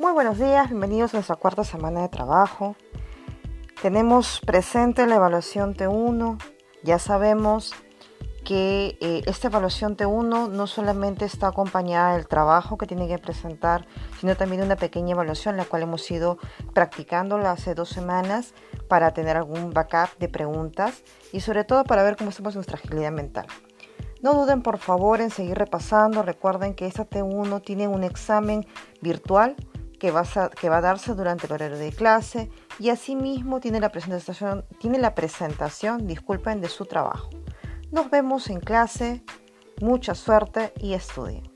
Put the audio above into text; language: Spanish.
Muy buenos días, bienvenidos a nuestra cuarta semana de trabajo. Tenemos presente la evaluación T1. Ya sabemos que eh, esta evaluación T1 no solamente está acompañada del trabajo que tiene que presentar, sino también de una pequeña evaluación, la cual hemos ido practicando hace dos semanas para tener algún backup de preguntas y sobre todo para ver cómo estamos en nuestra agilidad mental. No duden por favor en seguir repasando. Recuerden que esta T1 tiene un examen virtual que va, a, darse durante el horario de clase y asimismo tiene la presentación, tiene la presentación, disculpen, de su trabajo. Nos vemos en clase, mucha suerte y estudien.